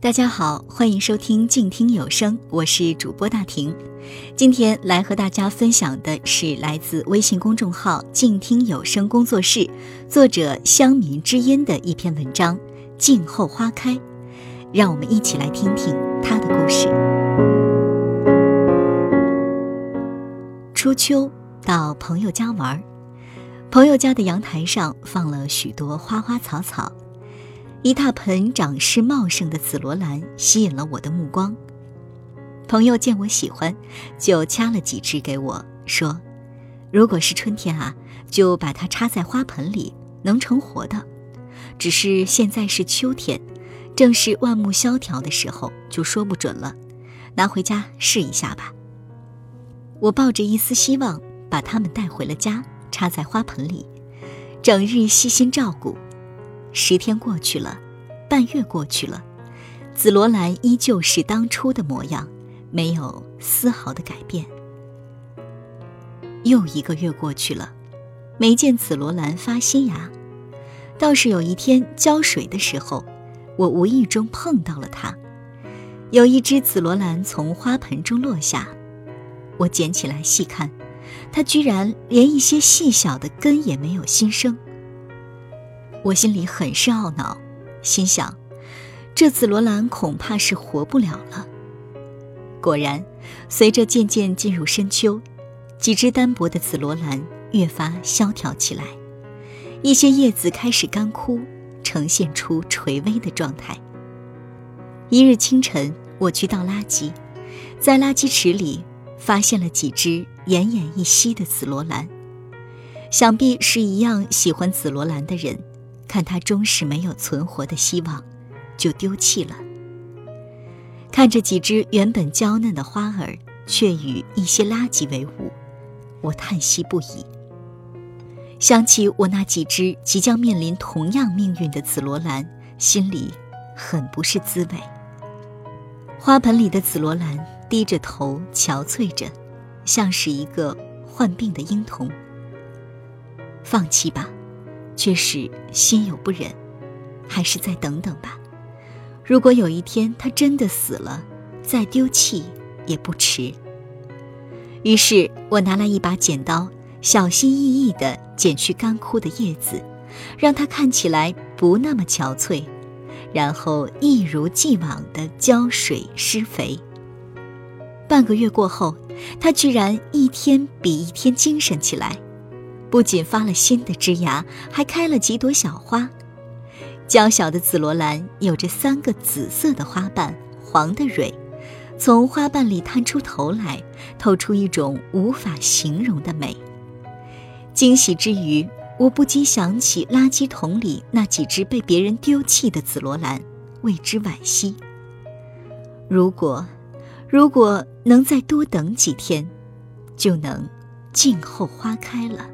大家好，欢迎收听静听有声，我是主播大婷。今天来和大家分享的是来自微信公众号“静听有声工作室”作者乡民之音的一篇文章《静候花开》，让我们一起来听听他的故事。初秋到朋友家玩，朋友家的阳台上放了许多花花草草。一大盆长势茂盛的紫罗兰吸引了我的目光。朋友见我喜欢，就掐了几枝给我，说：“如果是春天啊，就把它插在花盆里，能成活的。只是现在是秋天，正是万木萧条的时候，就说不准了。拿回家试一下吧。”我抱着一丝希望，把它们带回了家，插在花盆里，整日细心照顾。十天过去了，半月过去了，紫罗兰依旧是当初的模样，没有丝毫的改变。又一个月过去了，没见紫罗兰发新芽，倒是有一天浇水的时候，我无意中碰到了它，有一只紫罗兰从花盆中落下，我捡起来细看，它居然连一些细小的根也没有新生。我心里很是懊恼，心想，这紫罗兰恐怕是活不了了。果然，随着渐渐进入深秋，几只单薄的紫罗兰越发萧条起来，一些叶子开始干枯，呈现出垂危的状态。一日清晨，我去倒垃圾，在垃圾池里发现了几只奄奄一息的紫罗兰，想必是一样喜欢紫罗兰的人。看它终是没有存活的希望，就丢弃了。看着几只原本娇嫩的花儿，却与一些垃圾为伍，我叹息不已。想起我那几只即将面临同样命运的紫罗兰，心里很不是滋味。花盆里的紫罗兰低着头憔悴着，像是一个患病的婴童。放弃吧。却是心有不忍，还是再等等吧。如果有一天他真的死了，再丢弃也不迟。于是我拿来一把剪刀，小心翼翼地剪去干枯的叶子，让它看起来不那么憔悴，然后一如既往地浇水施肥。半个月过后，它居然一天比一天精神起来。不仅发了新的枝芽，还开了几朵小花。娇小的紫罗兰有着三个紫色的花瓣，黄的蕊，从花瓣里探出头来，透出一种无法形容的美。惊喜之余，我不禁想起垃圾桶里那几只被别人丢弃的紫罗兰，为之惋惜。如果，如果能再多等几天，就能静候花开了。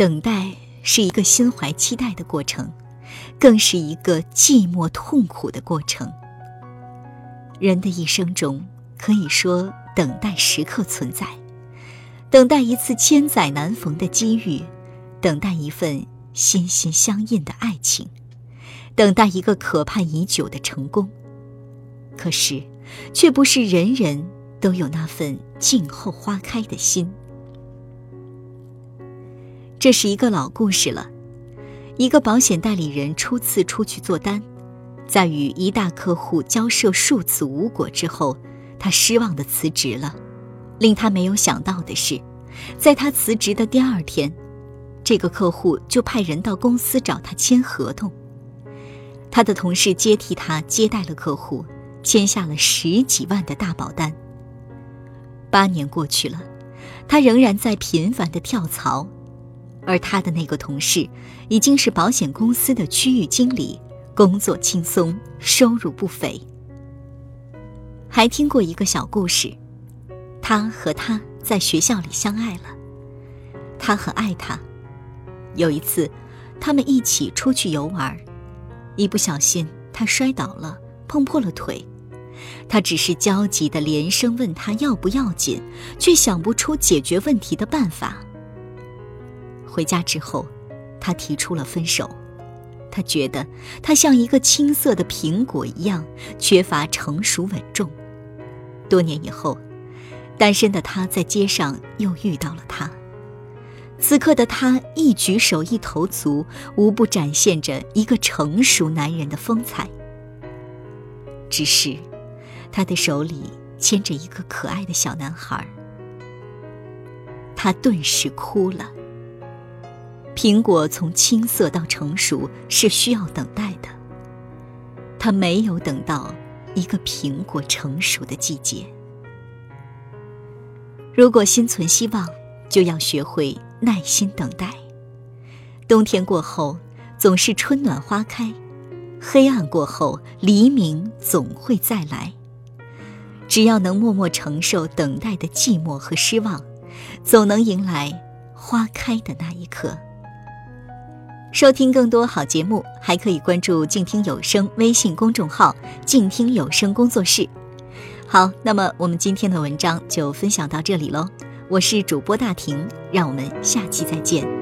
等待是一个心怀期待的过程，更是一个寂寞痛苦的过程。人的一生中，可以说等待时刻存在，等待一次千载难逢的机遇，等待一份心心相印的爱情，等待一个可盼已久的成功。可是，却不是人人都有那份静候花开的心。这是一个老故事了。一个保险代理人初次出去做单，在与一大客户交涉数次无果之后，他失望的辞职了。令他没有想到的是，在他辞职的第二天，这个客户就派人到公司找他签合同。他的同事接替他接待了客户，签下了十几万的大保单。八年过去了，他仍然在频繁的跳槽。而他的那个同事，已经是保险公司的区域经理，工作轻松，收入不菲。还听过一个小故事，他和他在学校里相爱了，他很爱他。有一次，他们一起出去游玩，一不小心他摔倒了，碰破了腿。他只是焦急的连声问他要不要紧，却想不出解决问题的办法。回家之后，他提出了分手，他觉得他像一个青涩的苹果一样，缺乏成熟稳重。多年以后，单身的他在街上又遇到了他。此刻的他一举手一投足，无不展现着一个成熟男人的风采。只是，他的手里牵着一个可爱的小男孩。他顿时哭了。苹果从青涩到成熟是需要等待的。他没有等到一个苹果成熟的季节。如果心存希望，就要学会耐心等待。冬天过后，总是春暖花开；黑暗过后，黎明总会再来。只要能默默承受等待的寂寞和失望，总能迎来花开的那一刻。收听更多好节目，还可以关注“静听有声”微信公众号“静听有声工作室”。好，那么我们今天的文章就分享到这里喽。我是主播大婷，让我们下期再见。